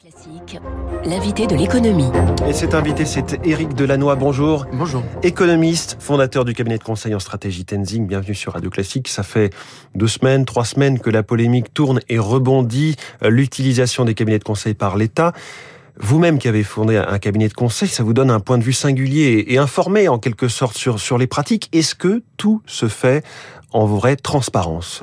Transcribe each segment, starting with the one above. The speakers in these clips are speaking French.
Classique, l'invité de l'économie. Et cet invité, c'est Éric Delannoy. Bonjour. Bonjour. Économiste, fondateur du cabinet de conseil en stratégie Tenzing. Bienvenue sur Radio Classique. Ça fait deux semaines, trois semaines que la polémique tourne et rebondit. euh, L'utilisation des cabinets de conseil par l'État. Vous-même qui avez fondé un cabinet de conseil, ça vous donne un point de vue singulier et informé en quelque sorte sur, sur les pratiques. Est-ce que tout se fait en vraie transparence?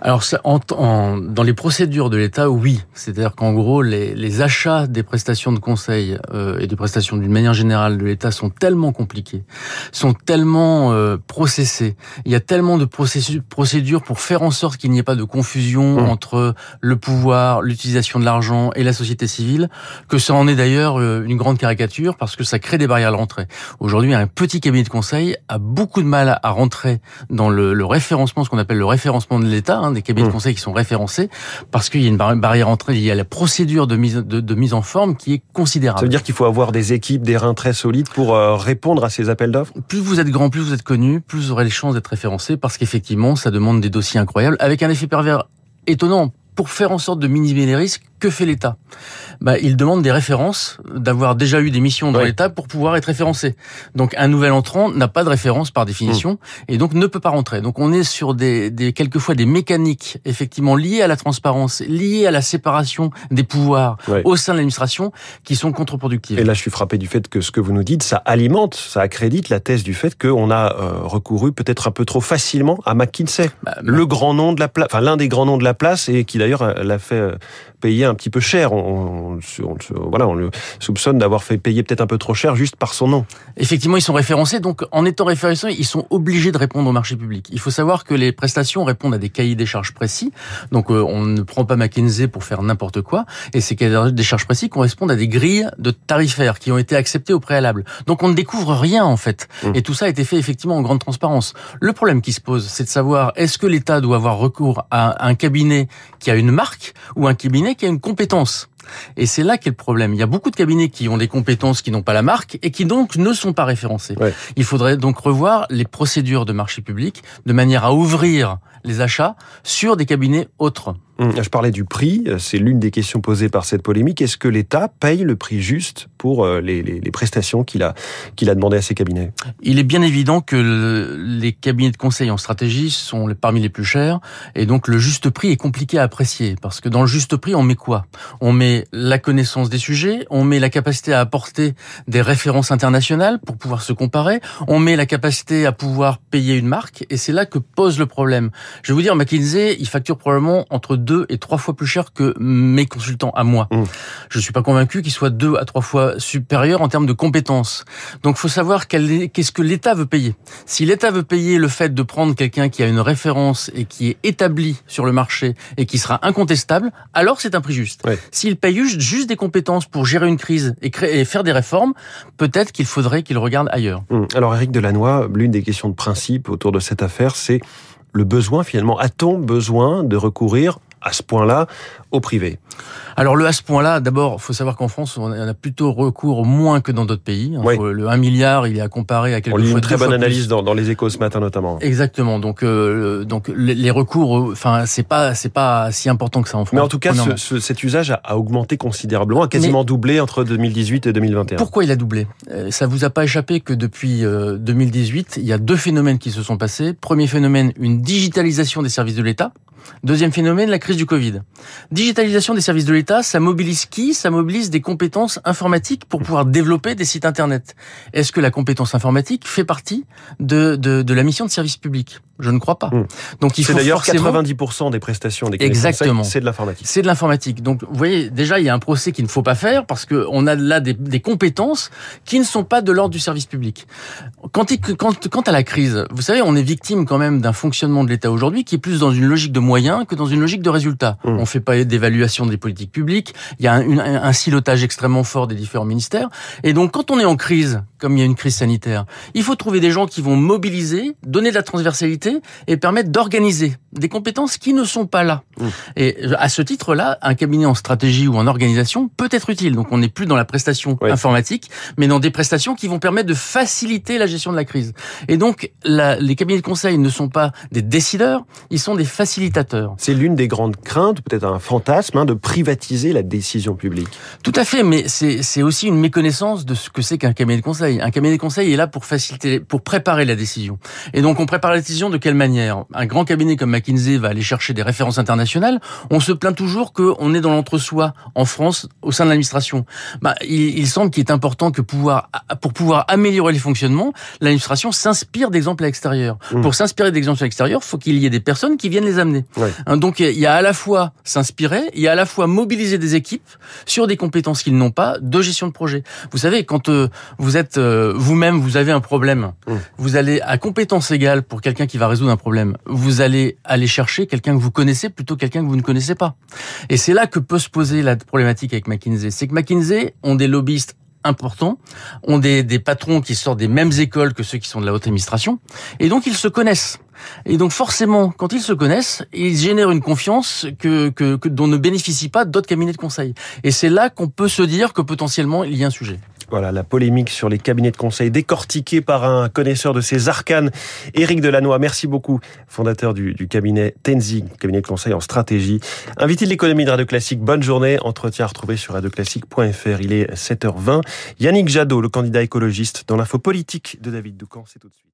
Alors, ça, en, en- dans les procédures de l'État, oui. C'est-à-dire qu'en gros, les, les achats des prestations de conseil euh, et des prestations d'une manière générale de l'État sont tellement compliqués, sont tellement euh, processés. Il y a tellement de processus- procédures pour faire en sorte qu'il n'y ait pas de confusion Mmh. entre le pouvoir, l'utilisation de l'argent et la société civile, que ça en est d'ailleurs euh, une grande caricature parce que ça crée des barrières à l'entrée. Aujourd'hui, un petit cabinet de conseil a beaucoup de mal à rentrer dans le, le référencement, ce qu'on appelle le référencement de l'État, hein, des cabinets Mmh. de conseil qui sont référencés, parce qu'il y a une bar- barrière à l'entrée liée à la procédure de mise, de, de mise en forme qui est considérable. Ça veut dire qu'il faut avoir des équipes, des reins très solides pour euh, répondre à ces appels d'offres? Plus vous êtes grand, plus vous êtes connu, plus vous aurez les chances d'être référencé, parce qu'effectivement, ça demande des dossiers incroyables, avec un effet pervers étonnant. Pour faire en sorte de minimiser les risques, que fait l'État bah, Il demande des références, d'avoir déjà eu des missions dans Oui. l'État pour pouvoir être référencé. Donc un nouvel entrant n'a pas de référence par définition Mmh. et donc ne peut pas rentrer. Donc on est sur des, des quelquefois des mécaniques effectivement liées à la transparence, liées à la séparation des pouvoirs au sein de l'administration qui sont contre-productives. Et là, je suis frappé du fait que ce que vous nous dites, ça alimente, ça accrédite la thèse du fait qu'on a euh, recouru peut-être un peu trop facilement à McKinsey, Bah, le grand nom de la place, enfin l'un des grands noms de la place, et qui d'ailleurs euh, l'a fait euh, payer un petit peu cher. On, on, on- on- voilà, on le soupçonne d'avoir fait payer peut-être un peu trop cher juste par son nom. Effectivement, ils sont référencés, donc en étant référencés, ils sont obligés de répondre au marché public. Il faut savoir que les prestations répondent à des cahiers des charges précis, donc euh, on ne prend pas McKinsey pour faire n'importe quoi, et ces cahiers des charges précis correspondent à des grilles de tarifaires qui ont été acceptées au préalable. Donc on ne découvre rien en fait, Mmh. et tout ça a été fait effectivement en grande transparence. Le problème qui se pose, c'est de savoir est-ce que l'État doit avoir recours à un cabinet qui a une marque ou un cabinet qui a une compétence et c'est là qu'est le problème. Il y a beaucoup de cabinets qui ont des compétences qui n'ont pas la marque et qui donc ne sont pas référencés. Ouais. Il faudrait donc revoir les procédures de marché public de manière à ouvrir les achats sur des cabinets autres. Hum, Je parlais du prix, c'est l'une des questions posées par cette polémique. Est-ce que l'État paye le prix juste pour euh, les, les- les prestations qu'il a, qu'il a demandé à ses cabinets? Il est bien évident que le- les cabinets de conseil en stratégie sont parmi les plus chers et donc le juste prix est compliqué à apprécier parce que dans le juste prix on met quoi? On met la connaissance des sujets, on met la capacité à apporter des références internationales pour pouvoir se comparer, on met la capacité à pouvoir payer une marque et c'est là que pose le problème. Je vais vous dire McKinsey, il facture probablement entre deux et trois fois plus cher que mes consultants à moi. Mmh. Je suis pas convaincu qu'il soit deux à trois fois supérieur en termes de compétences. Donc, faut savoir qu'est-ce que l'État veut payer. Si l'État veut payer le fait de prendre quelqu'un qui a une référence et qui est établi sur le marché et qui sera incontestable, alors c'est un prix juste. Ouais. S'il paye juste, des compétences pour gérer une crise et, créer, et faire des réformes, peut-être qu'il faudrait qu'il regarde ailleurs. Hum, Alors Éric Delannoy, l'une des questions de principe autour de cette affaire, c'est le besoin finalement. A-t-on besoin de recourir à ce point-là au privé Alors le à ce point-là, d'abord, faut savoir qu'en France, on a plutôt recours moins que dans d'autres pays. Oui. Faut- Le 1 milliard, il est à comparer à quelque On lit une très bonne plus. analyse dans, dans les échos ce matin notamment. Exactement. Donc, euh, donc les, recours, euh, enfin, c'est pas, c'est pas si important que ça en France. Mais en tout cas, ce, premièrement. ce- cet usage a, augmenté considérablement, a quasiment doublé entre 2018 et 2021. Pourquoi il a doublé? Euh, Ça vous a pas échappé que depuis euh, 2018, il y a deux phénomènes qui se sont passés. Premier phénomène, une digitalisation des services de l'État. Deuxième phénomène, la crise du Covid. Digitalisation des services de l'État, ça mobilise qui? Ça mobilise des compétences informatiques pour pouvoir développer des sites Internet. Est-ce que la compétence informatique fait partie de, de, de la mission de service public? Je ne crois pas. Hmm. Donc il C'est faut d'ailleurs forcément... 90% des prestations des Exactement. c'est de l'informatique. C'est de l'informatique. Donc, vous voyez, déjà, il y a un procès qu'il ne faut pas faire parce que on a là des, des compétences qui ne sont pas de l'ordre du service public. Quand, il- quand, quant à la crise, vous savez, on est victime quand même d'un fonctionnement de l'État aujourd'hui qui est plus dans une logique de moyens que dans une logique de résultats. Mmh. On fait pas d'évaluation des politiques publiques. Il y a un, une- un silotage extrêmement fort des différents ministères. Et donc, quand on est en crise, comme il y a une crise sanitaire, il faut trouver des gens qui vont mobiliser, donner de la transversalité et permettre d'organiser des compétences qui ne sont pas là. Mmh. Et à ce titre-là, un cabinet en stratégie ou en organisation peut être utile. Donc on n'est plus dans la prestation informatique, mais dans des prestations qui vont permettre de faciliter la gestion de la crise. Et donc la, les cabinets de conseil ne sont pas des décideurs, ils sont des facilitateurs. C'est l'une des grandes craintes, peut-être un fantasme, hein, de privatiser la décision publique. Tout à fait, mais c'est aussi une méconnaissance de ce que c'est qu'un cabinet de conseil. Un cabinet de conseil est là pour faciliter, pour préparer la décision. Et donc on prépare la décision de quelle manière Un grand cabinet comme McKinsey va aller chercher des références internationales. On se plaint toujours qu'on est dans l'entre-soi en France au sein de l'administration. Bah, il, il semble qu'il est important que pouvoir, pour pouvoir améliorer les fonctionnements, l'administration s'inspire d'exemples extérieurs. Mmh. Pour s'inspirer d'exemples extérieurs, faut qu'il y ait des personnes qui viennent les amener. Hein, donc il y a à la fois s'inspirer, il y a à la fois mobiliser des équipes sur des compétences qu'ils n'ont pas de gestion de projet. Vous savez, quand euh, vous êtes euh, vous-même, vous avez un problème, mmh. vous allez à compétence égale pour quelqu'un qui va résoudre un problème, vous allez aller chercher quelqu'un que vous connaissez plutôt quelqu'un que vous ne connaissez pas. Et c'est là que peut se poser la problématique avec McKinsey. C'est que McKinsey ont des lobbyistes importants, ont des, des patrons qui sortent des mêmes écoles que ceux qui sont de la haute administration, et donc ils se connaissent. Et donc forcément, quand ils se connaissent, ils génèrent une confiance que, que, que dont ne bénéficient pas d'autres cabinets de conseil. Et c'est là qu'on peut se dire que potentiellement il y a un sujet. Voilà, la polémique sur les cabinets de conseil décortiquée par un connaisseur de ces arcanes, Éric Delannoy. Merci beaucoup, fondateur du, cabinet Tenzing, cabinet de conseil en stratégie. Invité de l'économie de Radio Classique, bonne journée. Entretien à retrouver sur radioclassique.fr. Il est 7h20. Yannick Jadot, le candidat écologiste dans l'info politique de David Doucan, c'est tout de suite.